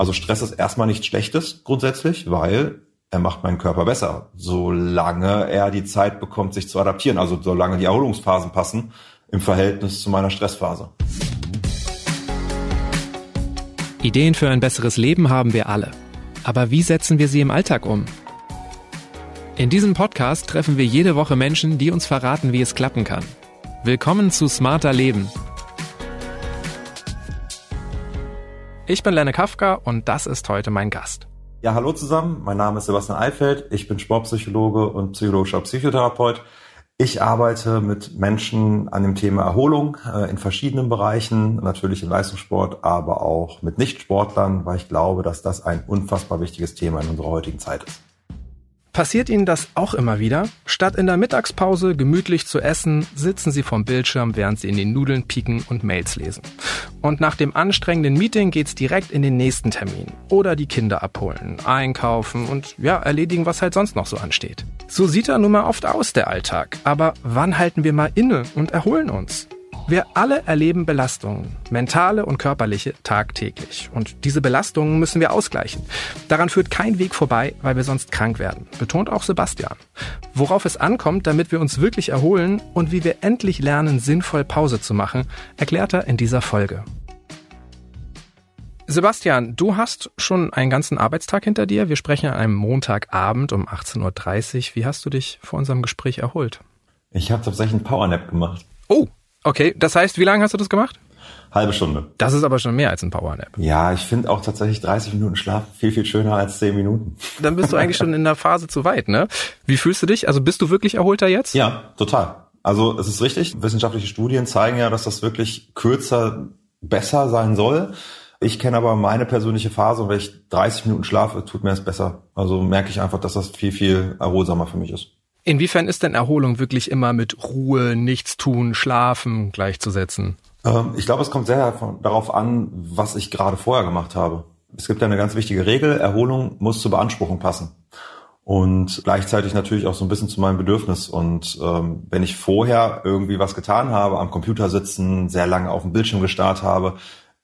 Also Stress ist erstmal nichts Schlechtes grundsätzlich, weil er macht meinen Körper besser, solange er die Zeit bekommt, sich zu adaptieren, also solange die Erholungsphasen passen im Verhältnis zu meiner Stressphase. Ideen für ein besseres Leben haben wir alle. Aber wie setzen wir sie im Alltag um? In diesem Podcast treffen wir jede Woche Menschen, die uns verraten, wie es klappen kann. Willkommen zu Smarter Leben. Ich bin Lenne Kafka und das ist heute mein Gast. Ja, hallo zusammen. Mein Name ist Sebastian Eifeld. Ich bin Sportpsychologe und psychologischer Psychotherapeut. Ich arbeite mit Menschen an dem Thema Erholung äh, in verschiedenen Bereichen, natürlich im Leistungssport, aber auch mit Nichtsportlern, weil ich glaube, dass das ein unfassbar wichtiges Thema in unserer heutigen Zeit ist. Passiert Ihnen das auch immer wieder? Statt in der Mittagspause gemütlich zu essen, sitzen Sie vorm Bildschirm, während Sie in den Nudeln pieken und Mails lesen. Und nach dem anstrengenden Meeting geht's direkt in den nächsten Termin. Oder die Kinder abholen, einkaufen und ja, erledigen, was halt sonst noch so ansteht. So sieht er nun mal oft aus, der Alltag. Aber wann halten wir mal inne und erholen uns? Wir alle erleben Belastungen, mentale und körperliche, tagtäglich. Und diese Belastungen müssen wir ausgleichen. Daran führt kein Weg vorbei, weil wir sonst krank werden, betont auch Sebastian. Worauf es ankommt, damit wir uns wirklich erholen und wie wir endlich lernen, sinnvoll Pause zu machen, erklärt er in dieser Folge. Sebastian, du hast schon einen ganzen Arbeitstag hinter dir. Wir sprechen an einem Montagabend um 18.30 Uhr. Wie hast du dich vor unserem Gespräch erholt? Ich habe tatsächlich einen Powernap gemacht. Oh, Okay, das heißt, wie lange hast du das gemacht? Halbe Stunde. Das ist aber schon mehr als ein Powernap. Ja, ich finde auch tatsächlich 30 Minuten Schlaf viel, viel schöner als 10 Minuten. Dann bist du eigentlich schon in der Phase zu weit, ne? Wie fühlst du dich? Also bist du wirklich erholter jetzt? Ja, total. Also es ist richtig, wissenschaftliche Studien zeigen ja, dass das wirklich kürzer besser sein soll. Ich kenne aber meine persönliche Phase und wenn ich 30 Minuten schlafe, tut mir das besser. Also merke ich einfach, dass das viel, viel erholsamer für mich ist. Inwiefern ist denn Erholung wirklich immer mit Ruhe, Nichtstun, Schlafen gleichzusetzen? Ähm, ich glaube, es kommt sehr darauf an, was ich gerade vorher gemacht habe. Es gibt eine ganz wichtige Regel, Erholung muss zur Beanspruchung passen. Und gleichzeitig natürlich auch so ein bisschen zu meinem Bedürfnis. Und ähm, wenn ich vorher irgendwie was getan habe, am Computer sitzen, sehr lange auf dem Bildschirm gestarrt habe,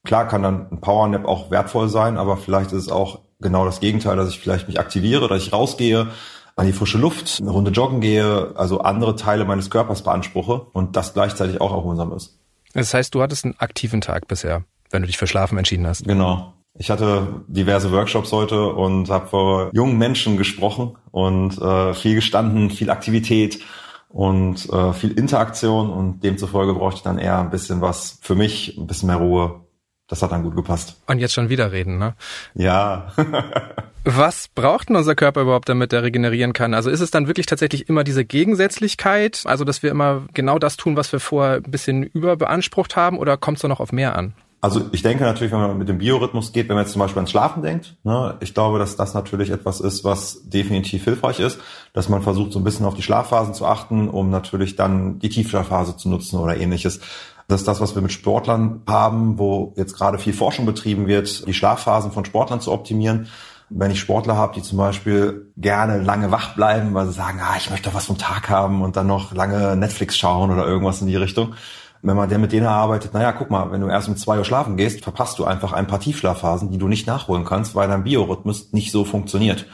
klar kann dann ein Powernap auch wertvoll sein, aber vielleicht ist es auch genau das Gegenteil, dass ich vielleicht mich aktiviere, dass ich rausgehe, an die frische Luft, eine Runde joggen gehe, also andere Teile meines Körpers beanspruche und das gleichzeitig auch erholsam ist. Das heißt, du hattest einen aktiven Tag bisher, wenn du dich für Schlafen entschieden hast. Genau. Ich hatte diverse Workshops heute und habe vor jungen Menschen gesprochen und äh, viel gestanden, viel Aktivität und äh, viel Interaktion und demzufolge brauchte ich dann eher ein bisschen was für mich, ein bisschen mehr Ruhe. Das hat dann gut gepasst. Und jetzt schon wieder reden, ne? Ja. Was braucht denn unser Körper überhaupt, damit er regenerieren kann? Also ist es dann wirklich tatsächlich immer diese Gegensätzlichkeit, also dass wir immer genau das tun, was wir vorher ein bisschen überbeansprucht haben, oder kommt es da noch auf mehr an? Also ich denke natürlich, wenn man mit dem Biorhythmus geht, wenn man jetzt zum Beispiel ans Schlafen denkt, ne, ich glaube, dass das natürlich etwas ist, was definitiv hilfreich ist, dass man versucht, so ein bisschen auf die Schlafphasen zu achten, um natürlich dann die Tiefschlafphase zu nutzen oder ähnliches. Das ist das, was wir mit Sportlern haben, wo jetzt gerade viel Forschung betrieben wird, die Schlafphasen von Sportlern zu optimieren. Wenn ich Sportler habe, die zum Beispiel gerne lange wach bleiben, weil sie sagen, ah, ich möchte doch was vom Tag haben und dann noch lange Netflix schauen oder irgendwas in die Richtung. Wenn man der mit denen arbeitet, naja, guck mal, wenn du erst um zwei Uhr schlafen gehst, verpasst du einfach ein paar Tiefschlafphasen, die du nicht nachholen kannst, weil dein Biorhythmus nicht so funktioniert.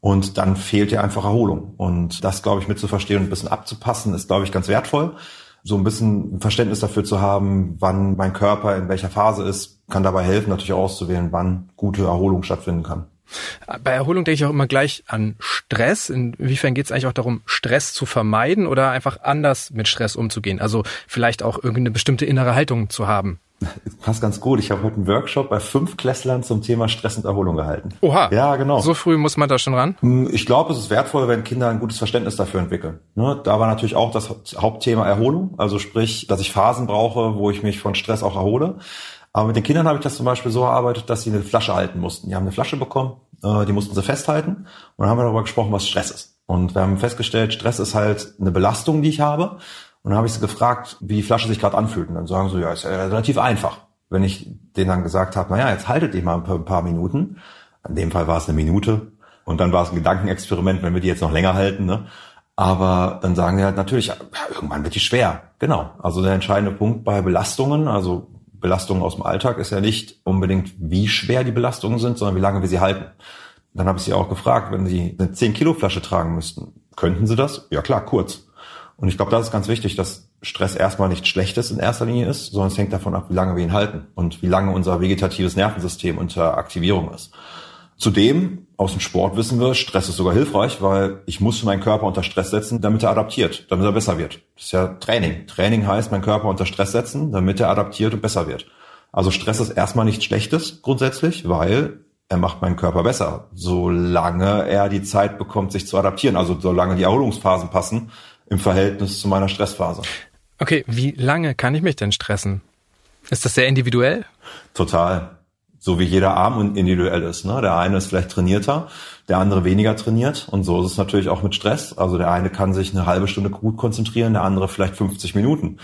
Und dann fehlt dir einfach Erholung. Und das, glaube ich, mitzuverstehen und ein bisschen abzupassen, ist, glaube ich, ganz wertvoll. So ein bisschen Verständnis dafür zu haben, wann mein Körper in welcher Phase ist, kann dabei helfen, natürlich auszuwählen, wann gute Erholung stattfinden kann. Bei Erholung denke ich auch immer gleich an Stress. Inwiefern geht es eigentlich auch darum, Stress zu vermeiden oder einfach anders mit Stress umzugehen? Also vielleicht auch irgendeine bestimmte innere Haltung zu haben. Passt ganz gut. Ich habe heute einen Workshop bei fünf Klässlern zum Thema Stress und Erholung gehalten. Oha. Ja, genau. So früh muss man da schon ran? Hm, ich glaube, es ist wertvoll, wenn Kinder ein gutes Verständnis dafür entwickeln. Ne? Da war natürlich auch das Hauptthema Erholung. Also sprich, dass ich Phasen brauche, wo ich mich von Stress auch erhole. Aber mit den Kindern habe ich das zum Beispiel so erarbeitet, dass sie eine Flasche halten mussten. Die haben eine Flasche bekommen, äh, die mussten sie festhalten und dann haben wir darüber gesprochen, was Stress ist. Und wir haben festgestellt, Stress ist halt eine Belastung, die ich habe. Und dann habe ich sie gefragt, wie die Flasche sich gerade anfühlt. Und dann sagen sie, ja, ist ja relativ einfach. Wenn ich denen dann gesagt habe, naja, jetzt haltet ihr mal ein paar, ein paar Minuten. In dem Fall war es eine Minute. Und dann war es ein Gedankenexperiment, wenn wir die jetzt noch länger halten. Ne? Aber dann sagen die halt natürlich, ja, irgendwann wird die schwer. Genau. Also der entscheidende Punkt bei Belastungen, also Belastungen aus dem Alltag ist ja nicht unbedingt, wie schwer die Belastungen sind, sondern wie lange wir sie halten. Dann habe ich sie auch gefragt, wenn sie eine 10 Kilo Flasche tragen müssten, könnten sie das? Ja klar, kurz. Und ich glaube, das ist ganz wichtig, dass Stress erstmal nichts Schlechtes in erster Linie ist, sondern es hängt davon ab, wie lange wir ihn halten und wie lange unser vegetatives Nervensystem unter Aktivierung ist. Zudem, aus dem Sport wissen wir, Stress ist sogar hilfreich, weil ich muss meinen Körper unter Stress setzen, damit er adaptiert, damit er besser wird. Das ist ja Training. Training heißt, meinen Körper unter Stress setzen, damit er adaptiert und besser wird. Also Stress ist erstmal nichts Schlechtes grundsätzlich, weil er macht meinen Körper besser, solange er die Zeit bekommt, sich zu adaptieren. Also solange die Erholungsphasen passen im Verhältnis zu meiner Stressphase. Okay, wie lange kann ich mich denn stressen? Ist das sehr individuell? Total so wie jeder Arm individuell ist. Ne? Der eine ist vielleicht trainierter, der andere weniger trainiert. Und so ist es natürlich auch mit Stress. Also der eine kann sich eine halbe Stunde gut konzentrieren, der andere vielleicht 50 Minuten.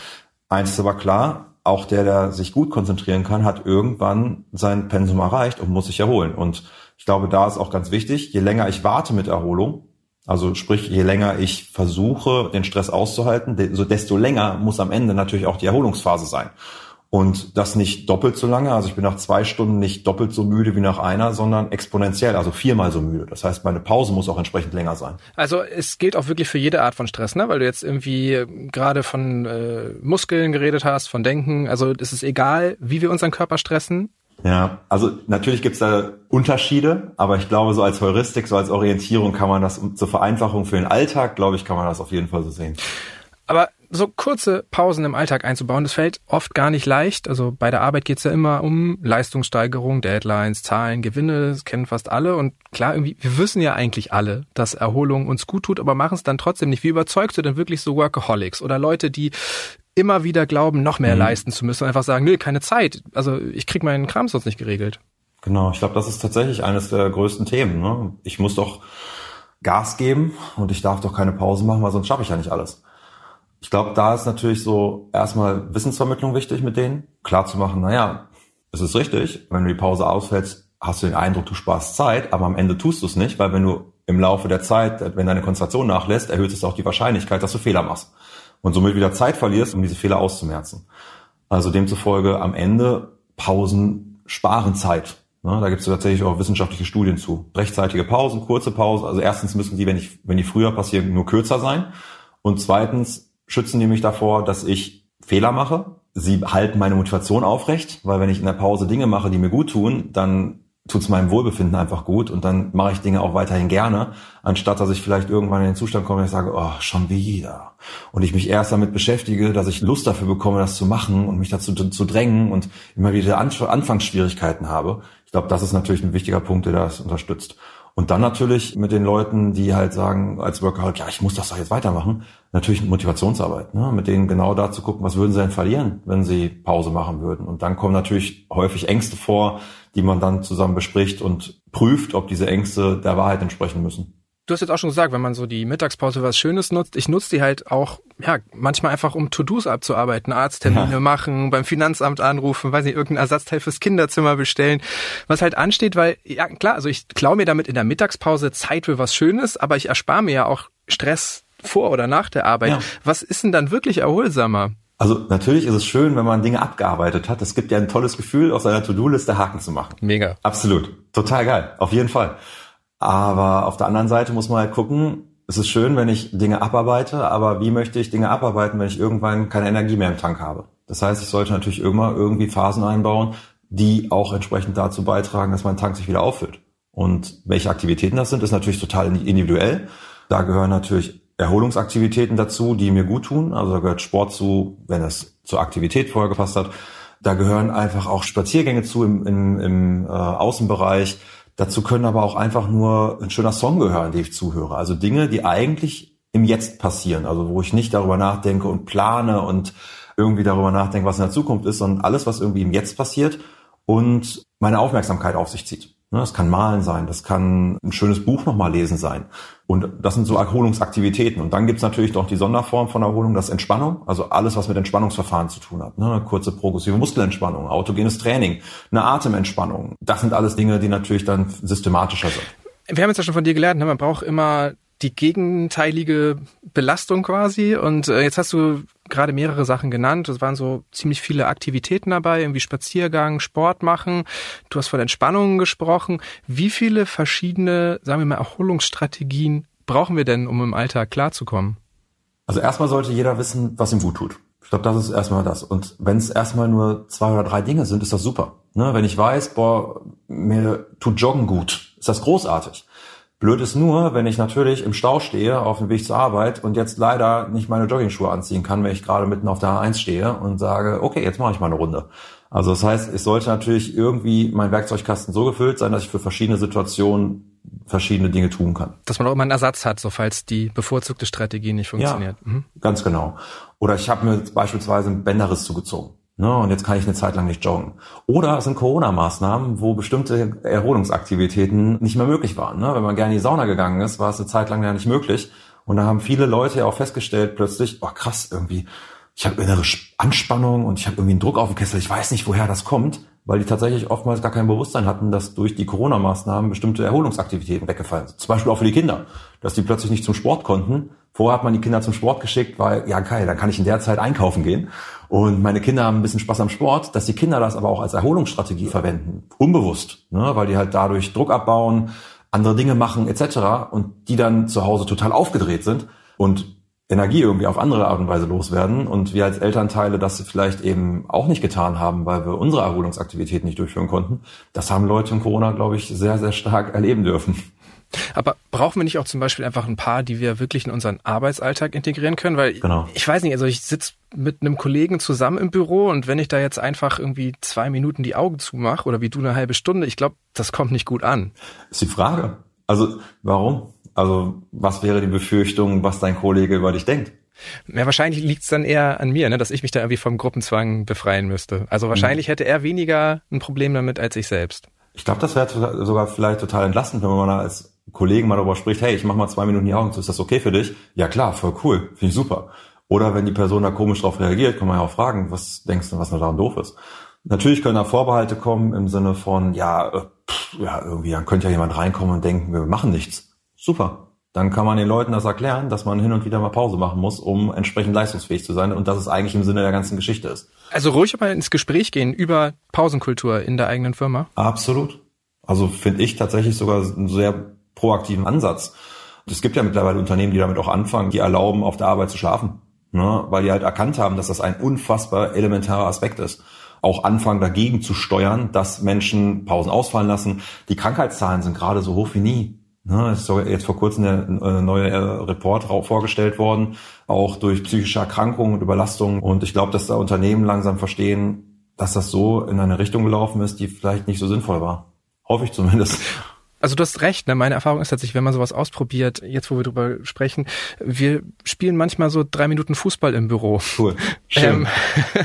Eins ist aber klar, auch der, der sich gut konzentrieren kann, hat irgendwann sein Pensum erreicht und muss sich erholen. Und ich glaube, da ist auch ganz wichtig, je länger ich warte mit Erholung, also sprich, je länger ich versuche, den Stress auszuhalten, desto länger muss am Ende natürlich auch die Erholungsphase sein. Und das nicht doppelt so lange. Also ich bin nach zwei Stunden nicht doppelt so müde wie nach einer, sondern exponentiell, also viermal so müde. Das heißt, meine Pause muss auch entsprechend länger sein. Also es gilt auch wirklich für jede Art von Stress, ne? Weil du jetzt irgendwie gerade von äh, Muskeln geredet hast, von Denken. Also es ist egal, wie wir unseren Körper stressen. Ja, also natürlich gibt's da Unterschiede, aber ich glaube, so als Heuristik, so als Orientierung kann man das zur Vereinfachung für den Alltag, glaube ich, kann man das auf jeden Fall so sehen. Aber so kurze Pausen im Alltag einzubauen, das fällt oft gar nicht leicht. Also bei der Arbeit geht's ja immer um Leistungssteigerung, Deadlines, Zahlen, Gewinne, das kennen fast alle. Und klar, irgendwie, wir wissen ja eigentlich alle, dass Erholung uns gut tut, aber machen es dann trotzdem nicht. Wie überzeugst du denn wirklich so Workaholics oder Leute, die immer wieder glauben, noch mehr mhm. leisten zu müssen und einfach sagen, nö, keine Zeit. Also ich krieg meinen Kram sonst nicht geregelt. Genau, ich glaube, das ist tatsächlich eines der größten Themen. Ne? Ich muss doch Gas geben und ich darf doch keine Pause machen, weil sonst schaffe ich ja nicht alles. Ich glaube, da ist natürlich so erstmal Wissensvermittlung wichtig mit denen. Klar zu machen, naja, es ist richtig, wenn du die Pause ausfällst, hast du den Eindruck, du sparst Zeit, aber am Ende tust du es nicht, weil wenn du im Laufe der Zeit, wenn deine Konzentration nachlässt, erhöht es auch die Wahrscheinlichkeit, dass du Fehler machst und somit wieder Zeit verlierst, um diese Fehler auszumerzen. Also demzufolge am Ende Pausen sparen Zeit. da gibt es tatsächlich auch wissenschaftliche Studien zu. Rechtzeitige Pausen, kurze Pausen. Also erstens müssen die, wenn, ich, wenn die früher passieren, nur kürzer sein. Und zweitens schützen die mich davor, dass ich Fehler mache. Sie halten meine Motivation aufrecht, weil wenn ich in der Pause Dinge mache, die mir gut tun, dann tut es meinem Wohlbefinden einfach gut und dann mache ich Dinge auch weiterhin gerne, anstatt dass ich vielleicht irgendwann in den Zustand komme, und ich sage, oh, schon wieder. Und ich mich erst damit beschäftige, dass ich Lust dafür bekomme, das zu machen und mich dazu zu drängen und immer wieder Anfangsschwierigkeiten habe. Ich glaube, das ist natürlich ein wichtiger Punkt, der das unterstützt. Und dann natürlich mit den Leuten, die halt sagen, als Workaholic, ja, ich muss das doch jetzt weitermachen, natürlich Motivationsarbeit, ne? mit denen genau da zu gucken, was würden sie denn verlieren, wenn sie Pause machen würden. Und dann kommen natürlich häufig Ängste vor, die man dann zusammen bespricht und prüft, ob diese Ängste der Wahrheit entsprechen müssen du hast jetzt auch schon gesagt, wenn man so die Mittagspause was Schönes nutzt, ich nutze die halt auch, ja, manchmal einfach, um To-Dos abzuarbeiten, Arzttermine ja. machen, beim Finanzamt anrufen, weiß nicht, irgendein Ersatzteil fürs Kinderzimmer bestellen, was halt ansteht, weil, ja, klar, also ich klaue mir damit in der Mittagspause Zeit für was Schönes, aber ich erspare mir ja auch Stress vor oder nach der Arbeit. Ja. Was ist denn dann wirklich erholsamer? Also natürlich ist es schön, wenn man Dinge abgearbeitet hat. Es gibt ja ein tolles Gefühl, aus seiner To-Do-Liste Haken zu machen. Mega. Absolut. Total geil. Auf jeden Fall. Aber auf der anderen Seite muss man halt gucken, es ist schön, wenn ich Dinge abarbeite, aber wie möchte ich Dinge abarbeiten, wenn ich irgendwann keine Energie mehr im Tank habe? Das heißt, ich sollte natürlich immer irgendwie Phasen einbauen, die auch entsprechend dazu beitragen, dass mein Tank sich wieder auffüllt. Und welche Aktivitäten das sind, ist natürlich total individuell. Da gehören natürlich Erholungsaktivitäten dazu, die mir gut tun. Also da gehört Sport zu, wenn es zur Aktivität vorher gepasst hat. Da gehören einfach auch Spaziergänge zu im, im, im äh, Außenbereich. Dazu können aber auch einfach nur ein schöner Song gehören, den ich zuhöre. Also Dinge, die eigentlich im Jetzt passieren. Also wo ich nicht darüber nachdenke und plane und irgendwie darüber nachdenke, was in der Zukunft ist, sondern alles, was irgendwie im Jetzt passiert und meine Aufmerksamkeit auf sich zieht. Ne, das kann Malen sein, das kann ein schönes Buch nochmal lesen sein. Und das sind so Erholungsaktivitäten. Und dann gibt's natürlich noch die Sonderform von Erholung, das Entspannung. Also alles, was mit Entspannungsverfahren zu tun hat. Ne? Kurze progressive Muskelentspannung, autogenes Training, eine Atementspannung. Das sind alles Dinge, die natürlich dann systematischer sind. Wir haben jetzt ja schon von dir gelernt, ne? man braucht immer die gegenteilige Belastung quasi. Und äh, jetzt hast du gerade mehrere Sachen genannt. Es waren so ziemlich viele Aktivitäten dabei, irgendwie Spaziergang, Sport machen. Du hast von Entspannungen gesprochen. Wie viele verschiedene, sagen wir mal, Erholungsstrategien brauchen wir denn, um im Alltag klarzukommen? Also erstmal sollte jeder wissen, was ihm gut tut. Ich glaube, das ist erstmal das. Und wenn es erstmal nur zwei oder drei Dinge sind, ist das super. Ne? Wenn ich weiß, boah, mir tut Joggen gut, ist das großartig. Blöd ist nur, wenn ich natürlich im Stau stehe auf dem Weg zur Arbeit und jetzt leider nicht meine Joggingschuhe anziehen kann, wenn ich gerade mitten auf der A1 stehe und sage, okay, jetzt mache ich mal eine Runde. Also das heißt, es sollte natürlich irgendwie mein Werkzeugkasten so gefüllt sein, dass ich für verschiedene Situationen verschiedene Dinge tun kann. Dass man auch immer einen Ersatz hat, so falls die bevorzugte Strategie nicht funktioniert. Ja, mhm. Ganz genau. Oder ich habe mir beispielsweise einen Bänderriss zugezogen. Ne, und jetzt kann ich eine Zeit lang nicht joggen. Oder es sind Corona-Maßnahmen, wo bestimmte Erholungsaktivitäten nicht mehr möglich waren. Ne? Wenn man gerne in die Sauna gegangen ist, war es eine Zeit lang ja nicht möglich. Und da haben viele Leute ja auch festgestellt plötzlich, oh krass, irgendwie, ich habe innere Anspannung und ich habe irgendwie einen Druck auf dem Kessel, ich weiß nicht, woher das kommt, weil die tatsächlich oftmals gar kein Bewusstsein hatten, dass durch die Corona-Maßnahmen bestimmte Erholungsaktivitäten weggefallen sind. Zum Beispiel auch für die Kinder, dass die plötzlich nicht zum Sport konnten. Vorher hat man die Kinder zum Sport geschickt, weil, ja geil, dann kann ich in der Zeit einkaufen gehen. Und meine Kinder haben ein bisschen Spaß am Sport, dass die Kinder das aber auch als Erholungsstrategie verwenden, unbewusst, ne? weil die halt dadurch Druck abbauen, andere Dinge machen etc. und die dann zu Hause total aufgedreht sind und Energie irgendwie auf andere Art und Weise loswerden und wir als Elternteile das vielleicht eben auch nicht getan haben, weil wir unsere Erholungsaktivitäten nicht durchführen konnten. Das haben Leute in Corona, glaube ich, sehr, sehr stark erleben dürfen. Aber brauchen wir nicht auch zum Beispiel einfach ein paar, die wir wirklich in unseren Arbeitsalltag integrieren können? Weil genau. ich weiß nicht, also ich sitze mit einem Kollegen zusammen im Büro und wenn ich da jetzt einfach irgendwie zwei Minuten die Augen zumache oder wie du eine halbe Stunde, ich glaube, das kommt nicht gut an. Ist die Frage. Also warum? Also was wäre die Befürchtung, was dein Kollege über dich denkt? Ja, wahrscheinlich liegt es dann eher an mir, ne, dass ich mich da irgendwie vom Gruppenzwang befreien müsste. Also wahrscheinlich mhm. hätte er weniger ein Problem damit als ich selbst. Ich glaube, das wäre sogar vielleicht total entlastend, wenn man als Kollegen mal darüber spricht, hey, ich mach mal zwei Minuten die Augen zu, ist das okay für dich? Ja klar, voll cool, finde ich super. Oder wenn die Person da komisch drauf reagiert, kann man ja auch fragen, was denkst du, was da daran doof ist? Natürlich können da Vorbehalte kommen im Sinne von, ja, äh, pff, ja, irgendwie, dann könnte ja jemand reinkommen und denken, wir machen nichts. Super. Dann kann man den Leuten das erklären, dass man hin und wieder mal Pause machen muss, um entsprechend leistungsfähig zu sein und dass es eigentlich im Sinne der ganzen Geschichte ist. Also ruhig mal ins Gespräch gehen über Pausenkultur in der eigenen Firma? Absolut. Also finde ich tatsächlich sogar einen sehr proaktiven Ansatz. Es gibt ja mittlerweile Unternehmen, die damit auch anfangen, die erlauben, auf der Arbeit zu schlafen. Ne? Weil die halt erkannt haben, dass das ein unfassbar elementarer Aspekt ist auch anfangen dagegen zu steuern, dass Menschen Pausen ausfallen lassen. Die Krankheitszahlen sind gerade so hoch wie nie. Ne, ist jetzt vor kurzem eine neue äh, Report vorgestellt worden, auch durch psychische Erkrankungen und Überlastungen. Und ich glaube, dass da Unternehmen langsam verstehen, dass das so in eine Richtung gelaufen ist, die vielleicht nicht so sinnvoll war. Hoffe ich zumindest. Also du hast recht, ne? meine Erfahrung ist tatsächlich, wenn man sowas ausprobiert, jetzt wo wir drüber sprechen, wir spielen manchmal so drei Minuten Fußball im Büro. Cool. Schön. Ähm,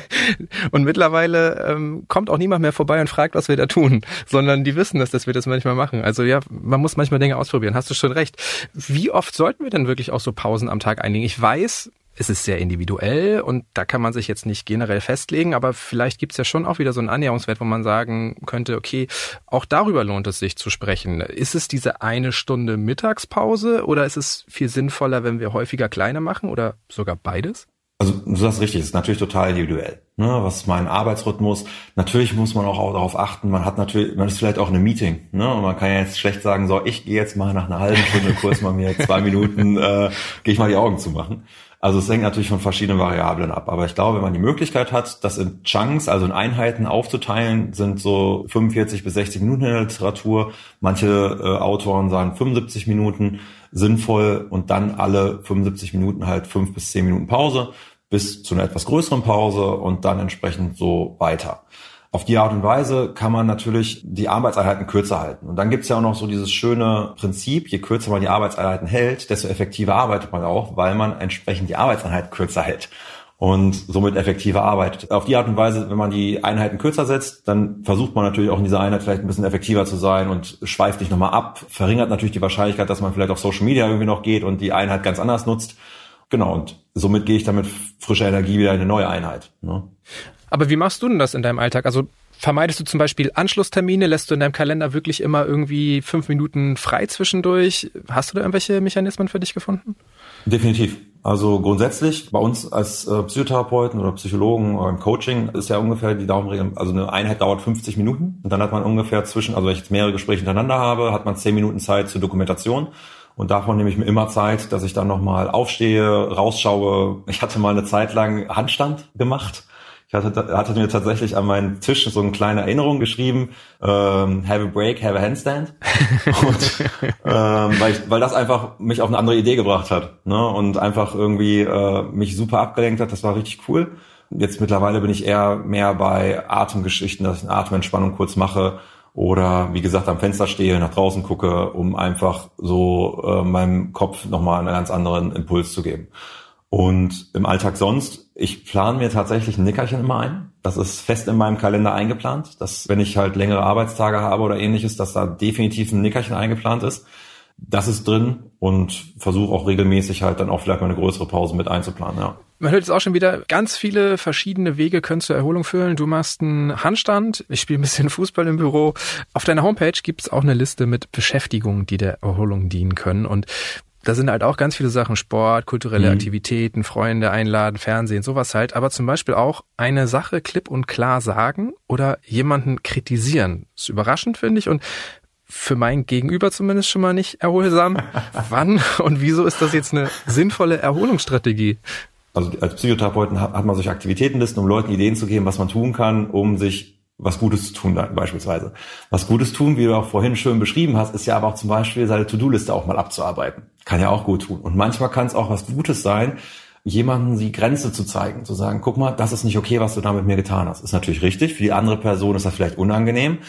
und mittlerweile ähm, kommt auch niemand mehr vorbei und fragt, was wir da tun, sondern die wissen das, dass wir das manchmal machen. Also ja, man muss manchmal Dinge ausprobieren, hast du schon recht. Wie oft sollten wir denn wirklich auch so Pausen am Tag einlegen? Ich weiß, es ist sehr individuell und da kann man sich jetzt nicht generell festlegen, aber vielleicht gibt es ja schon auch wieder so einen Annäherungswert, wo man sagen könnte, okay, auch darüber lohnt es sich zu sprechen. Ist es diese eine Stunde Mittagspause oder ist es viel sinnvoller, wenn wir häufiger kleiner machen oder sogar beides? Also du sagst richtig, es ist natürlich total individuell. Ne? Was ist mein Arbeitsrhythmus? Natürlich muss man auch darauf achten, man hat natürlich, man ist vielleicht auch in einem Meeting, ne? Und man kann ja jetzt schlecht sagen, so, ich gehe jetzt mal nach einer halben Stunde kurz mal mir zwei Minuten, äh, gehe ich mal die Augen zu machen. Also es hängt natürlich von verschiedenen Variablen ab. Aber ich glaube, wenn man die Möglichkeit hat, das in Chunks, also in Einheiten aufzuteilen, sind so 45 bis 60 Minuten in der Literatur. Manche äh, Autoren sagen 75 Minuten sinnvoll und dann alle 75 Minuten halt fünf bis zehn Minuten Pause bis zu einer etwas größeren Pause und dann entsprechend so weiter. Auf die Art und Weise kann man natürlich die Arbeitseinheiten kürzer halten. Und dann gibt's ja auch noch so dieses schöne Prinzip, je kürzer man die Arbeitseinheiten hält, desto effektiver arbeitet man auch, weil man entsprechend die Arbeitseinheit kürzer hält und somit effektiver arbeitet. Auf die Art und Weise, wenn man die Einheiten kürzer setzt, dann versucht man natürlich auch in dieser Einheit vielleicht ein bisschen effektiver zu sein und schweift nicht nochmal ab, verringert natürlich die Wahrscheinlichkeit, dass man vielleicht auf Social Media irgendwie noch geht und die Einheit ganz anders nutzt. Genau, und somit gehe ich dann mit frischer Energie wieder in eine neue Einheit. Ne? Aber wie machst du denn das in deinem Alltag? Also vermeidest du zum Beispiel Anschlusstermine? Lässt du in deinem Kalender wirklich immer irgendwie fünf Minuten frei zwischendurch? Hast du da irgendwelche Mechanismen für dich gefunden? Definitiv. Also grundsätzlich bei uns als äh, Psychotherapeuten oder Psychologen oder im Coaching ist ja ungefähr die Daumenregel, also eine Einheit dauert 50 Minuten und dann hat man ungefähr zwischen, also wenn ich jetzt mehrere Gespräche hintereinander habe, hat man 10 Minuten Zeit zur Dokumentation und davon nehme ich mir immer Zeit, dass ich dann nochmal aufstehe, rausschaue. Ich hatte mal eine Zeit lang Handstand gemacht hatte, hatte mir tatsächlich an meinen Tisch so eine kleine Erinnerung geschrieben, ähm, have a break, have a handstand. und, ähm, weil, ich, weil das einfach mich auf eine andere Idee gebracht hat. Ne? Und einfach irgendwie äh, mich super abgelenkt hat. Das war richtig cool. Jetzt mittlerweile bin ich eher mehr bei Atemgeschichten, dass ich eine Atementspannung kurz mache oder wie gesagt am Fenster stehe, nach draußen gucke, um einfach so äh, meinem Kopf nochmal einen ganz anderen Impuls zu geben. Und im Alltag sonst, ich plane mir tatsächlich ein Nickerchen immer ein. Das ist fest in meinem Kalender eingeplant, dass wenn ich halt längere Arbeitstage habe oder ähnliches, dass da definitiv ein Nickerchen eingeplant ist. Das ist drin und versuche auch regelmäßig halt dann auch vielleicht mal eine größere Pause mit einzuplanen, ja. Man hört jetzt auch schon wieder, ganz viele verschiedene Wege können zur Erholung führen. Du machst einen Handstand, ich spiele ein bisschen Fußball im Büro. Auf deiner Homepage gibt's auch eine Liste mit Beschäftigungen, die der Erholung dienen können. Und da sind halt auch ganz viele Sachen, Sport, kulturelle mhm. Aktivitäten, Freunde einladen, Fernsehen, sowas halt. Aber zum Beispiel auch eine Sache klipp und klar sagen oder jemanden kritisieren. Das ist überraschend, finde ich. Und für mein Gegenüber zumindest schon mal nicht erholsam. Wann und wieso ist das jetzt eine sinnvolle Erholungsstrategie? Also als Psychotherapeuten hat man solche Aktivitätenlisten, um Leuten Ideen zu geben, was man tun kann, um sich was Gutes zu tun beispielsweise. Was Gutes tun, wie du auch vorhin schön beschrieben hast, ist ja aber auch zum Beispiel seine To-Do-Liste auch mal abzuarbeiten. Kann ja auch gut tun. Und manchmal kann es auch was Gutes sein, jemanden die Grenze zu zeigen, zu sagen, guck mal, das ist nicht okay, was du da mit mir getan hast. Ist natürlich richtig. Für die andere Person ist das vielleicht unangenehm.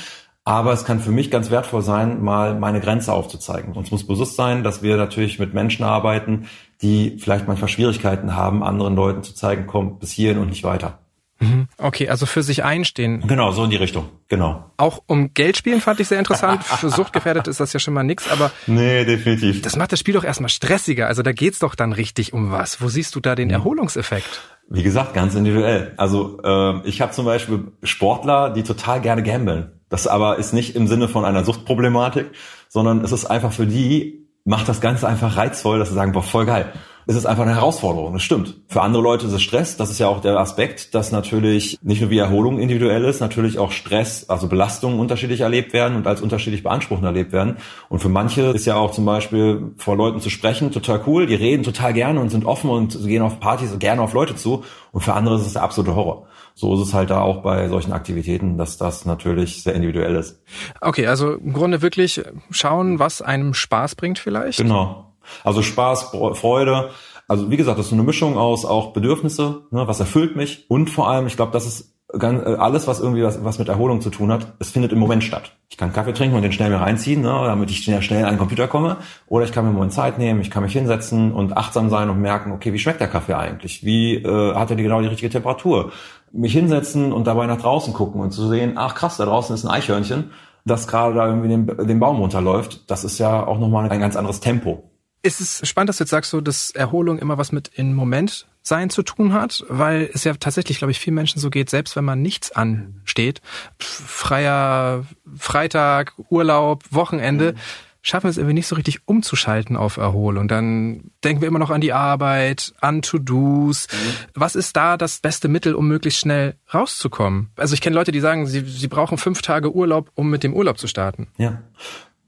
Aber es kann für mich ganz wertvoll sein, mal meine Grenze aufzuzeigen. Uns muss bewusst sein, dass wir natürlich mit Menschen arbeiten, die vielleicht manchmal Schwierigkeiten haben, anderen Leuten zu zeigen, komm bis hierhin und nicht weiter. Mhm. Okay, also für sich einstehen. Genau, so in die Richtung. Genau. Auch um Geld spielen fand ich sehr interessant. für Suchtgefährdet ist das ja schon mal nix, aber. Nee, definitiv. Das macht das Spiel doch erstmal stressiger. Also da geht's doch dann richtig um was. Wo siehst du da den Erholungseffekt? Wie gesagt, ganz individuell. Also äh, ich habe zum Beispiel Sportler, die total gerne gambeln. Das aber ist nicht im Sinne von einer Suchtproblematik, sondern es ist einfach für die, macht das Ganze einfach reizvoll, dass sie sagen, boah, voll geil ist es einfach eine Herausforderung. Das stimmt. Für andere Leute ist es Stress. Das ist ja auch der Aspekt, dass natürlich nicht nur wie Erholung individuell ist, natürlich auch Stress, also Belastungen unterschiedlich erlebt werden und als unterschiedlich beanspruchend erlebt werden. Und für manche ist ja auch zum Beispiel vor Leuten zu sprechen total cool. Die reden total gerne und sind offen und gehen auf Partys gerne auf Leute zu. Und für andere ist es der absolute Horror. So ist es halt da auch bei solchen Aktivitäten, dass das natürlich sehr individuell ist. Okay, also im Grunde wirklich schauen, was einem Spaß bringt vielleicht. Genau. Also Spaß, Freude. Also wie gesagt, das ist eine Mischung aus auch Bedürfnisse, ne, was erfüllt mich und vor allem, ich glaube, das ist ganz, äh, alles, was irgendwie was, was mit Erholung zu tun hat, es findet im Moment statt. Ich kann Kaffee trinken und den schnell mir reinziehen, ne, damit ich schnell, an den Computer komme. Oder ich kann mir mal Zeit nehmen, ich kann mich hinsetzen und achtsam sein und merken, okay, wie schmeckt der Kaffee eigentlich? Wie äh, hat er die genau die richtige Temperatur? Mich hinsetzen und dabei nach draußen gucken und zu sehen, ach krass, da draußen ist ein Eichhörnchen, das gerade da irgendwie den, den Baum runterläuft. Das ist ja auch nochmal ein ganz anderes Tempo. Es ist spannend, dass du jetzt sagst, so, dass Erholung immer was mit im Moment sein zu tun hat, weil es ja tatsächlich, glaube ich, vielen Menschen so geht, selbst wenn man nichts ansteht, freier Freitag, Urlaub, Wochenende, mhm. schaffen wir es irgendwie nicht so richtig umzuschalten auf Erholung. Dann denken wir immer noch an die Arbeit, an To-Dos. Mhm. Was ist da das beste Mittel, um möglichst schnell rauszukommen? Also ich kenne Leute, die sagen, sie, sie brauchen fünf Tage Urlaub, um mit dem Urlaub zu starten. Ja,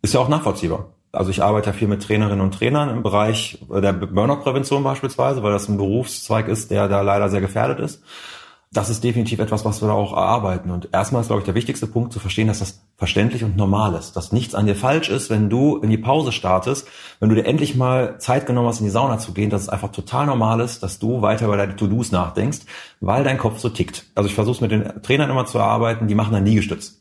ist ja auch nachvollziehbar. Also ich arbeite viel mit Trainerinnen und Trainern im Bereich der Burnout-Prävention beispielsweise, weil das ein Berufszweig ist, der da leider sehr gefährdet ist. Das ist definitiv etwas, was wir da auch erarbeiten. Und erstmal ist, glaube ich, der wichtigste Punkt zu verstehen, dass das verständlich und normal ist. Dass nichts an dir falsch ist, wenn du in die Pause startest, wenn du dir endlich mal Zeit genommen hast, in die Sauna zu gehen, dass es einfach total normal ist, dass du weiter über deine To-Dos nachdenkst, weil dein Kopf so tickt. Also ich versuche es mit den Trainern immer zu erarbeiten, die machen dann nie gestützt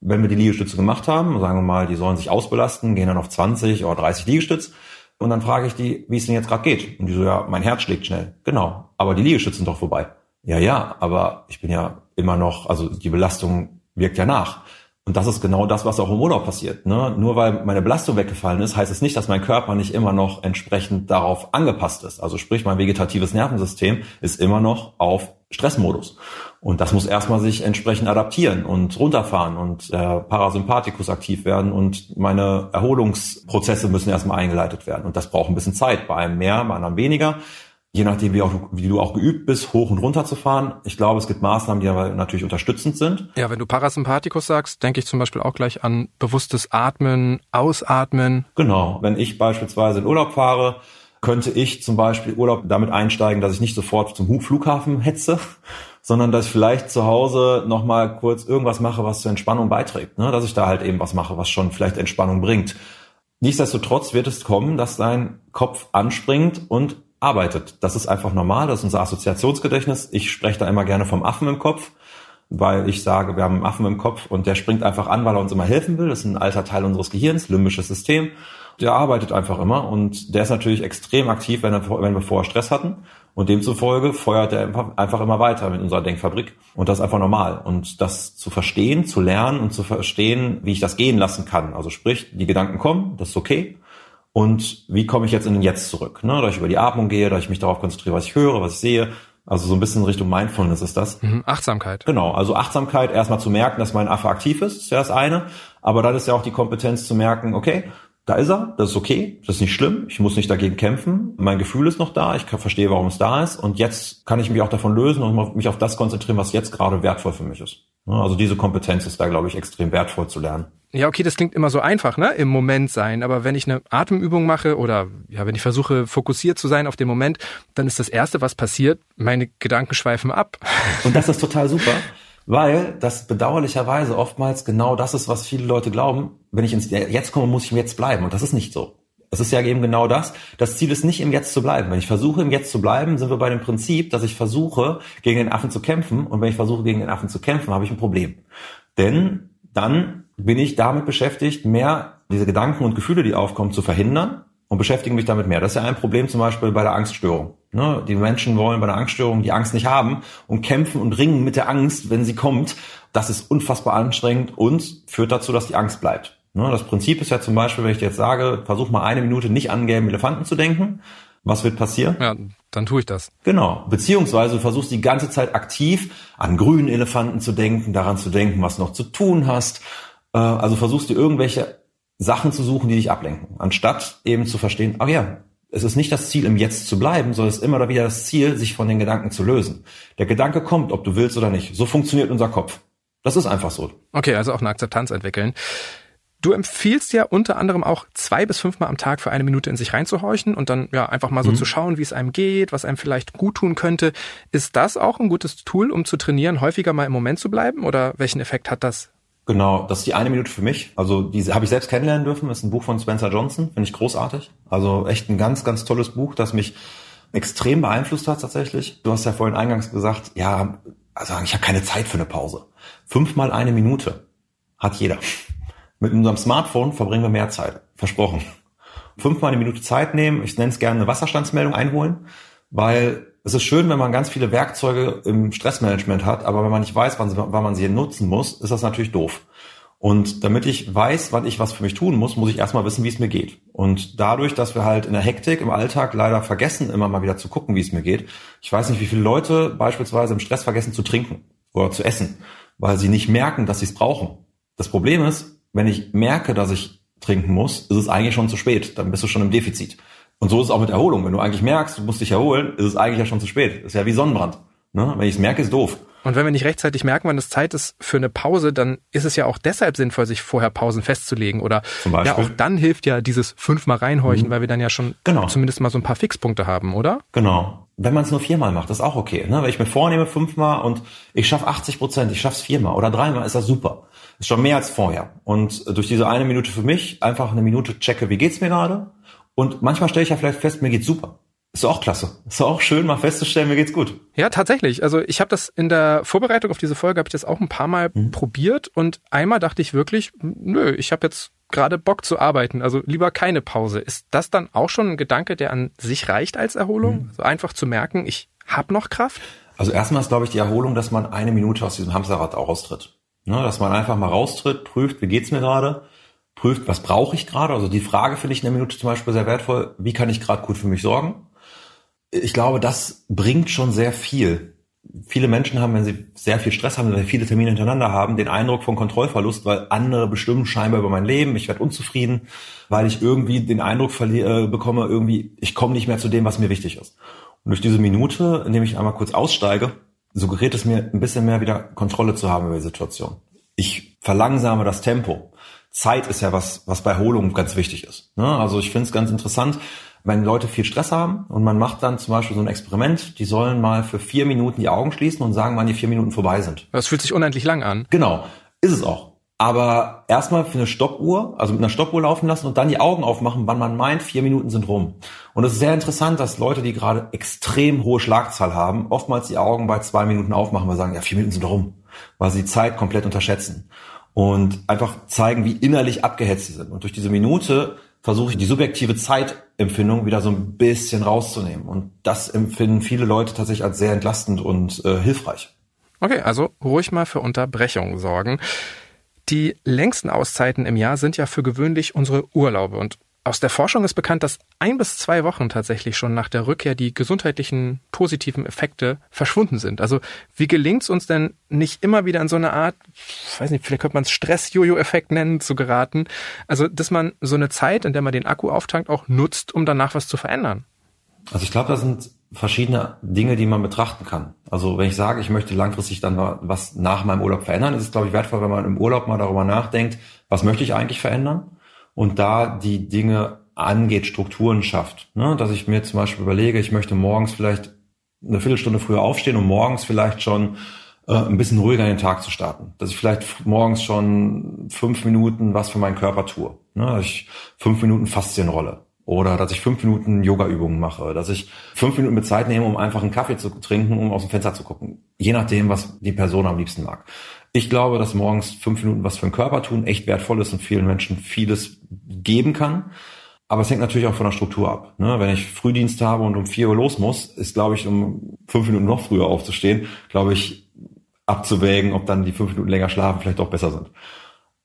wenn wir die Liegestütze gemacht haben, sagen wir mal, die sollen sich ausbelasten, gehen dann auf 20 oder 30 Liegestütz. Und dann frage ich die, wie es denn jetzt gerade geht. Und die so, ja, mein Herz schlägt schnell. Genau. Aber die Liegestütze sind doch vorbei. Ja, ja, aber ich bin ja immer noch, also die Belastung wirkt ja nach. Und das ist genau das, was auch im Urlaub passiert. Ne? Nur weil meine Belastung weggefallen ist, heißt es nicht, dass mein Körper nicht immer noch entsprechend darauf angepasst ist. Also sprich, mein vegetatives Nervensystem ist immer noch auf Stressmodus. Und das muss erstmal sich entsprechend adaptieren und runterfahren und der Parasympathikus aktiv werden und meine Erholungsprozesse müssen erstmal eingeleitet werden. Und das braucht ein bisschen Zeit. Bei einem mehr, bei einem weniger. je nachdem, wie, auch, wie du auch geübt bist, hoch und runter zu fahren. Ich glaube, es gibt Maßnahmen, die aber natürlich unterstützend sind. Ja, wenn du Parasympathikus sagst, denke ich zum Beispiel auch gleich an bewusstes Atmen, Ausatmen. Genau. Wenn ich beispielsweise in Urlaub fahre, könnte ich zum Beispiel Urlaub damit einsteigen, dass ich nicht sofort zum Flughafen hetze, sondern dass ich vielleicht zu Hause nochmal kurz irgendwas mache, was zur Entspannung beiträgt. Ne? Dass ich da halt eben was mache, was schon vielleicht Entspannung bringt. Nichtsdestotrotz wird es kommen, dass dein Kopf anspringt und arbeitet. Das ist einfach normal, das ist unser Assoziationsgedächtnis. Ich spreche da immer gerne vom Affen im Kopf, weil ich sage, wir haben einen Affen im Kopf und der springt einfach an, weil er uns immer helfen will. Das ist ein alter Teil unseres Gehirns, limbisches System. Der arbeitet einfach immer und der ist natürlich extrem aktiv, wenn, er, wenn wir vorher Stress hatten. Und demzufolge feuert er einfach immer weiter mit unserer Denkfabrik. Und das ist einfach normal. Und das zu verstehen, zu lernen und zu verstehen, wie ich das gehen lassen kann. Also sprich, die Gedanken kommen, das ist okay. Und wie komme ich jetzt in den Jetzt zurück? Ne? Da ich über die Atmung gehe, da ich mich darauf konzentriere, was ich höre, was ich sehe. Also so ein bisschen in Richtung Mindfulness ist das. Mhm, Achtsamkeit. Genau, also Achtsamkeit, erstmal zu merken, dass mein Affe aktiv ist, ist ja das eine. Aber dann ist ja auch die Kompetenz zu merken, okay, da ist er, das ist okay, das ist nicht schlimm, ich muss nicht dagegen kämpfen, mein Gefühl ist noch da, ich verstehe, warum es da ist und jetzt kann ich mich auch davon lösen und mich auf das konzentrieren, was jetzt gerade wertvoll für mich ist. Also diese Kompetenz ist da, glaube ich, extrem wertvoll zu lernen. Ja, okay, das klingt immer so einfach, ne? Im Moment sein. Aber wenn ich eine Atemübung mache oder ja, wenn ich versuche, fokussiert zu sein auf den Moment, dann ist das Erste, was passiert, meine Gedanken schweifen ab. Und das ist total super, weil das bedauerlicherweise oftmals genau das ist, was viele Leute glauben. Wenn ich ins Jetzt komme, muss ich im Jetzt bleiben. Und das ist nicht so. Es ist ja eben genau das. Das Ziel ist nicht im Jetzt zu bleiben. Wenn ich versuche, im Jetzt zu bleiben, sind wir bei dem Prinzip, dass ich versuche, gegen den Affen zu kämpfen. Und wenn ich versuche, gegen den Affen zu kämpfen, habe ich ein Problem. Denn dann bin ich damit beschäftigt, mehr diese Gedanken und Gefühle, die aufkommen, zu verhindern und beschäftige mich damit mehr. Das ist ja ein Problem zum Beispiel bei der Angststörung. Ne? Die Menschen wollen bei der Angststörung die Angst nicht haben und kämpfen und ringen mit der Angst, wenn sie kommt. Das ist unfassbar anstrengend und führt dazu, dass die Angst bleibt. Ne? Das Prinzip ist ja zum Beispiel, wenn ich dir jetzt sage, versuch mal eine Minute nicht an gelben Elefanten zu denken. Was wird passieren? Ja, dann tue ich das. Genau. Beziehungsweise du versuchst die ganze Zeit aktiv an grünen Elefanten zu denken, daran zu denken, was noch zu tun hast äh, also versuchst du irgendwelche Sachen zu suchen, die dich ablenken, anstatt eben zu verstehen, ach ja, es ist nicht das Ziel, im Jetzt zu bleiben, sondern es ist immer wieder das Ziel, sich von den Gedanken zu lösen. Der Gedanke kommt, ob du willst oder nicht. So funktioniert unser Kopf. Das ist einfach so. Okay, also auch eine Akzeptanz entwickeln. Du empfiehlst ja unter anderem auch zwei bis fünfmal am Tag für eine Minute in sich reinzuhorchen und dann ja einfach mal so mhm. zu schauen, wie es einem geht, was einem vielleicht gut tun könnte. Ist das auch ein gutes Tool, um zu trainieren, häufiger mal im Moment zu bleiben oder welchen Effekt hat das? Genau, das ist die eine Minute für mich. Also diese habe ich selbst kennenlernen dürfen. Das ist ein Buch von Spencer Johnson, finde ich großartig. Also echt ein ganz, ganz tolles Buch, das mich extrem beeinflusst hat tatsächlich. Du hast ja vorhin eingangs gesagt, ja, also ich habe keine Zeit für eine Pause. Fünfmal eine Minute hat jeder. Mit unserem Smartphone verbringen wir mehr Zeit. Versprochen. Fünfmal eine Minute Zeit nehmen. Ich nenne es gerne eine Wasserstandsmeldung einholen, weil es ist schön, wenn man ganz viele Werkzeuge im Stressmanagement hat, aber wenn man nicht weiß, wann, wann man sie nutzen muss, ist das natürlich doof. Und damit ich weiß, wann ich was für mich tun muss, muss ich erstmal wissen, wie es mir geht. Und dadurch, dass wir halt in der Hektik im Alltag leider vergessen, immer mal wieder zu gucken, wie es mir geht. Ich weiß nicht, wie viele Leute beispielsweise im Stress vergessen zu trinken oder zu essen, weil sie nicht merken, dass sie es brauchen. Das Problem ist, wenn ich merke, dass ich trinken muss, ist es eigentlich schon zu spät. Dann bist du schon im Defizit. Und so ist es auch mit Erholung. Wenn du eigentlich merkst, du musst dich erholen, ist es eigentlich ja schon zu spät. ist ja wie Sonnenbrand. Ne? Wenn ich es merke, ist doof. Und wenn wir nicht rechtzeitig merken, wann es Zeit ist für eine Pause, dann ist es ja auch deshalb sinnvoll, sich vorher Pausen festzulegen. Oder ja, auch dann hilft ja dieses fünfmal reinhorchen, mhm. weil wir dann ja schon genau. zumindest mal so ein paar Fixpunkte haben, oder? Genau. Wenn man es nur viermal macht, ist auch okay. Ne? Wenn ich mir vornehme fünfmal und ich schaffe 80 Prozent, ich schaff's viermal oder dreimal, ist das super. Ist schon mehr als vorher. Und durch diese eine Minute für mich einfach eine Minute checke, wie geht's mir gerade? Und manchmal stelle ich ja vielleicht fest, mir geht's super. Ist auch klasse. Ist auch schön, mal festzustellen, mir geht's gut. Ja, tatsächlich. Also ich habe das in der Vorbereitung auf diese Folge habe ich das auch ein paar Mal mhm. probiert und einmal dachte ich wirklich, nö, ich habe jetzt gerade Bock zu arbeiten, also lieber keine Pause. Ist das dann auch schon ein Gedanke, der an sich reicht als Erholung? Mhm. Also einfach zu merken, ich habe noch Kraft? Also erstmal ist, glaube ich, die Erholung, dass man eine Minute aus diesem Hamsterrad auch austritt. Ne, dass man einfach mal raustritt, prüft, wie geht's mir gerade prüft, was brauche ich gerade. Also die Frage finde ich in der Minute zum Beispiel sehr wertvoll, wie kann ich gerade gut für mich sorgen? Ich glaube, das bringt schon sehr viel. Viele Menschen haben, wenn sie sehr viel Stress haben, wenn sie viele Termine hintereinander haben, den Eindruck von Kontrollverlust, weil andere bestimmen scheinbar über mein Leben, ich werde unzufrieden, weil ich irgendwie den Eindruck verliere, äh, bekomme, irgendwie, ich komme nicht mehr zu dem, was mir wichtig ist. Und durch diese Minute, indem ich einmal kurz aussteige, suggeriert es mir ein bisschen mehr wieder Kontrolle zu haben über die Situation. Ich verlangsame das Tempo. Zeit ist ja was, was bei Erholung ganz wichtig ist. Ne? Also ich finde es ganz interessant, wenn Leute viel Stress haben und man macht dann zum Beispiel so ein Experiment, die sollen mal für vier Minuten die Augen schließen und sagen, wann die vier Minuten vorbei sind. Das fühlt sich unendlich lang an. Genau, ist es auch. Aber erstmal für eine Stoppuhr, also mit einer Stoppuhr laufen lassen und dann die Augen aufmachen, wann man meint, vier Minuten sind rum. Und es ist sehr interessant, dass Leute, die gerade extrem hohe Schlagzahl haben, oftmals die Augen bei zwei Minuten aufmachen, weil sie sagen, ja, vier Minuten sind rum, weil sie die Zeit komplett unterschätzen. Und einfach zeigen, wie innerlich abgehetzt sie sind. Und durch diese Minute versuche ich die subjektive Zeitempfindung wieder so ein bisschen rauszunehmen. Und das empfinden viele Leute tatsächlich als sehr entlastend und äh, hilfreich. Okay, also ruhig mal für Unterbrechung sorgen. Die längsten Auszeiten im Jahr sind ja für gewöhnlich unsere Urlaube und aus der Forschung ist bekannt, dass ein bis zwei Wochen tatsächlich schon nach der Rückkehr die gesundheitlichen positiven Effekte verschwunden sind. Also wie gelingt es uns denn nicht immer wieder in so eine Art, weiß nicht, vielleicht könnte man es Stress-Jojo-Effekt nennen, zu geraten? Also dass man so eine Zeit, in der man den Akku auftankt, auch nutzt, um danach was zu verändern. Also ich glaube, da sind verschiedene Dinge, die man betrachten kann. Also wenn ich sage, ich möchte langfristig dann was nach meinem Urlaub verändern, ist es, glaube ich, wertvoll, wenn man im Urlaub mal darüber nachdenkt, was möchte ich eigentlich verändern und da die Dinge angeht, Strukturen schafft. Ne? Dass ich mir zum Beispiel überlege, ich möchte morgens vielleicht eine Viertelstunde früher aufstehen und morgens vielleicht schon äh, ein bisschen ruhiger in den Tag zu starten. Dass ich vielleicht morgens schon fünf Minuten was für meinen Körper tue. Ne? Dass ich fünf Minuten Faszienrolle oder dass ich fünf Minuten Yoga-Übungen mache, dass ich fünf Minuten mit Zeit nehme, um einfach einen Kaffee zu trinken, um aus dem Fenster zu gucken. Je nachdem, was die Person am liebsten mag. Ich glaube, dass morgens fünf Minuten was für den Körper tun echt wertvoll ist und vielen Menschen vieles geben kann. Aber es hängt natürlich auch von der Struktur ab. Ne? Wenn ich Frühdienst habe und um vier Uhr los muss, ist, glaube ich, um fünf Minuten noch früher aufzustehen, glaube ich, abzuwägen, ob dann die fünf Minuten länger schlafen vielleicht auch besser sind.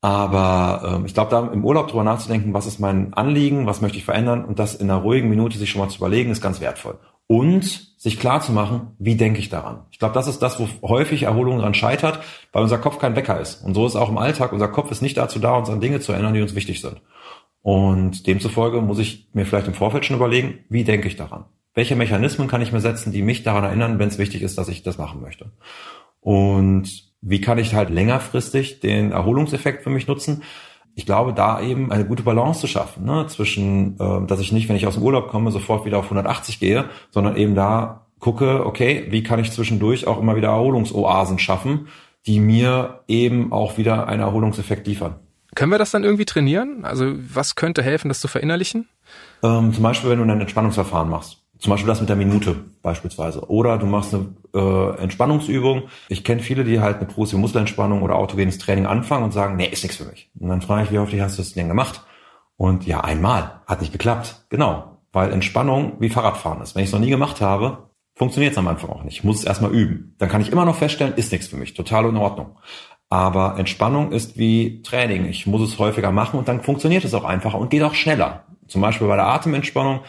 Aber ähm, ich glaube, da im Urlaub drüber nachzudenken, was ist mein Anliegen, was möchte ich verändern und das in einer ruhigen Minute sich schon mal zu überlegen, ist ganz wertvoll. Und sich klar zu machen, wie denke ich daran. Ich glaube, das ist das, wo häufig Erholung daran scheitert, weil unser Kopf kein Wecker ist. Und so ist es auch im Alltag. Unser Kopf ist nicht dazu da, uns an Dinge zu erinnern, die uns wichtig sind. Und demzufolge muss ich mir vielleicht im Vorfeld schon überlegen, wie denke ich daran? Welche Mechanismen kann ich mir setzen, die mich daran erinnern, wenn es wichtig ist, dass ich das machen möchte? Und wie kann ich halt längerfristig den Erholungseffekt für mich nutzen? Ich glaube, da eben eine gute Balance zu schaffen, ne? zwischen, äh, dass ich nicht, wenn ich aus dem Urlaub komme, sofort wieder auf 180 gehe, sondern eben da gucke, okay, wie kann ich zwischendurch auch immer wieder Erholungsoasen schaffen, die mir eben auch wieder einen Erholungseffekt liefern. Können wir das dann irgendwie trainieren? Also was könnte helfen, das zu verinnerlichen? Ähm, zum Beispiel, wenn du ein Entspannungsverfahren machst. Zum Beispiel das mit der Minute beispielsweise. Oder du machst eine äh, Entspannungsübung. Ich kenne viele, die halt mit progressive Muskelentspannung oder autogenes Training anfangen und sagen, nee, ist nichts für mich. Und dann frage ich, wie oft hast du das denn gemacht? Und ja, einmal. Hat nicht geklappt. Genau. Weil Entspannung wie Fahrradfahren ist. Wenn ich es noch nie gemacht habe, funktioniert es am Anfang auch nicht. Ich muss es erstmal üben. Dann kann ich immer noch feststellen, ist nichts für mich. Total in Ordnung. Aber Entspannung ist wie Training. Ich muss es häufiger machen und dann funktioniert es auch einfacher und geht auch schneller. Zum Beispiel bei der Atementspannung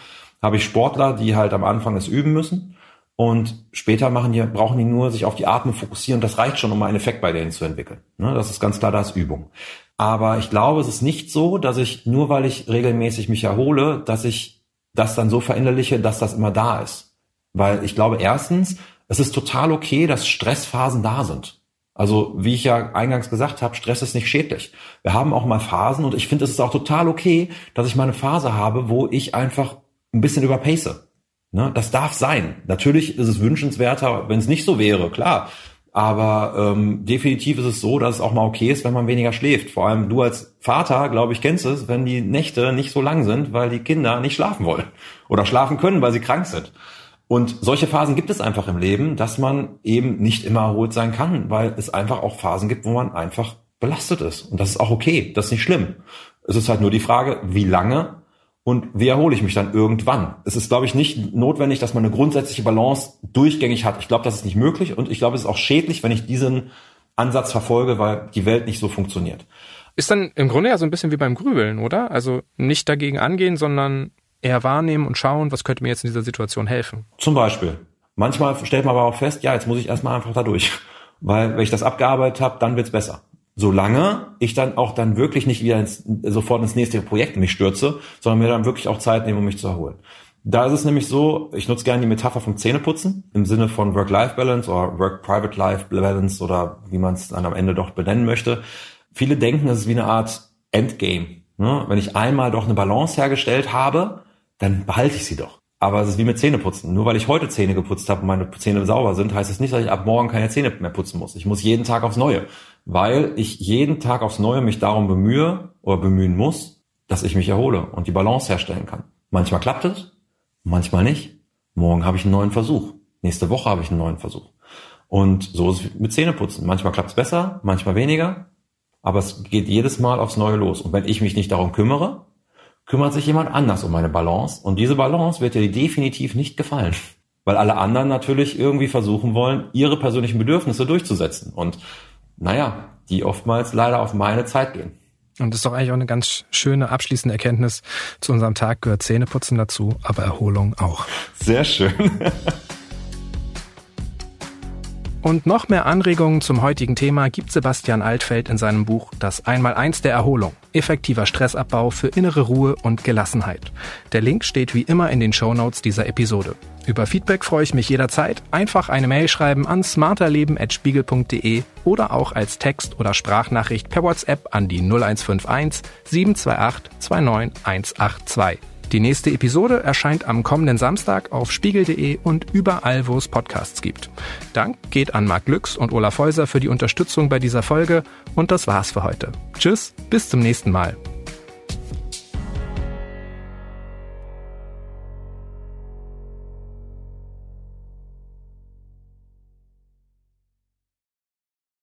habe ich Sportler, die halt am Anfang es üben müssen und später machen die, brauchen die nur sich auf die Atmung fokussieren. Das reicht schon, um einen Effekt bei denen zu entwickeln. Ne, das ist ganz klar, das ist Übung. Aber ich glaube, es ist nicht so, dass ich nur weil ich regelmäßig mich erhole, dass ich das dann so verinnerliche, dass das immer da ist. Weil ich glaube, erstens, es ist total okay, dass Stressphasen da sind. Also wie ich ja eingangs gesagt habe, Stress ist nicht schädlich. Wir haben auch mal Phasen und ich finde, es ist auch total okay, dass ich mal eine Phase habe, wo ich einfach ein bisschen überpace. Ne? Das darf sein. Natürlich ist es wünschenswerter, wenn es nicht so wäre, klar. Aber ähm, definitiv ist es so, dass es auch mal okay ist, wenn man weniger schläft. Vor allem du als Vater, glaube ich, kennst es, wenn die Nächte nicht so lang sind, weil die Kinder nicht schlafen wollen oder schlafen können, weil sie krank sind. Und solche Phasen gibt es einfach im Leben, dass man eben nicht immer erholt sein kann, weil es einfach auch Phasen gibt, wo man einfach belastet ist. Und das ist auch okay, das ist nicht schlimm. Es ist halt nur die Frage, wie lange und wie erhole ich mich dann irgendwann. Es ist, glaube ich, nicht notwendig, dass man eine grundsätzliche Balance durchgängig hat. Ich glaube, das ist nicht möglich und ich glaube, es ist auch schädlich, wenn ich diesen Ansatz verfolge, weil die Welt nicht so funktioniert. Ist dann im Grunde ja so ein bisschen wie beim Grübeln, oder? Also nicht dagegen angehen, sondern eher wahrnehmen und schauen, was könnte mir jetzt in dieser Situation helfen. Zum Beispiel. Manchmal stellt man aber auch fest, ja, jetzt muss ich erstmal einfach da durch. Weil wenn ich das abgearbeitet habe, dann wird's besser. Solange ich dann auch dann wirklich nicht wieder ins, sofort ins nächste Projekt mich stürze, sondern mir dann wirklich auch Zeit nehme, um mich zu erholen. Da ist es nämlich so, ich nutze gerne die Metapher vom Zähneputzen im Sinne von Work-Life-Balance oder Work-Private-Life-Balance oder wie man es dann am Ende doch benennen möchte. Viele denken, es ist wie eine Art Endgame. Ne? Wenn ich einmal doch eine Balance hergestellt habe, dann behalte ich sie doch. Aber es ist wie mit Zähneputzen. Nur weil ich heute Zähne geputzt habe und meine Zähne sauber sind, heißt es das nicht, dass ich ab morgen keine Zähne mehr putzen muss. Ich muss jeden Tag aufs Neue, weil ich jeden Tag aufs Neue mich darum bemühe oder bemühen muss, dass ich mich erhole und die Balance herstellen kann. Manchmal klappt es, manchmal nicht. Morgen habe ich einen neuen Versuch. Nächste Woche habe ich einen neuen Versuch. Und so ist es mit Zähneputzen. Manchmal klappt es besser, manchmal weniger. Aber es geht jedes Mal aufs Neue los. Und wenn ich mich nicht darum kümmere, kümmert sich jemand anders um meine Balance. Und diese Balance wird dir definitiv nicht gefallen. Weil alle anderen natürlich irgendwie versuchen wollen, ihre persönlichen Bedürfnisse durchzusetzen. Und naja, die oftmals leider auf meine Zeit gehen. Und das ist doch eigentlich auch eine ganz schöne abschließende Erkenntnis. Zu unserem Tag gehört Zähneputzen dazu, aber Erholung auch. Sehr schön. Und noch mehr Anregungen zum heutigen Thema gibt Sebastian Altfeld in seinem Buch Das Einmaleins der Erholung. Effektiver Stressabbau für innere Ruhe und Gelassenheit. Der Link steht wie immer in den Show Notes dieser Episode. Über Feedback freue ich mich jederzeit. Einfach eine Mail schreiben an smarterleben.spiegel.de oder auch als Text- oder Sprachnachricht per WhatsApp an die 0151 728 29182. Die nächste Episode erscheint am kommenden Samstag auf spiegel.de und überall, wo es Podcasts gibt. Dank geht an Marc Glücks und Olaf Häuser für die Unterstützung bei dieser Folge und das war's für heute. Tschüss, bis zum nächsten Mal.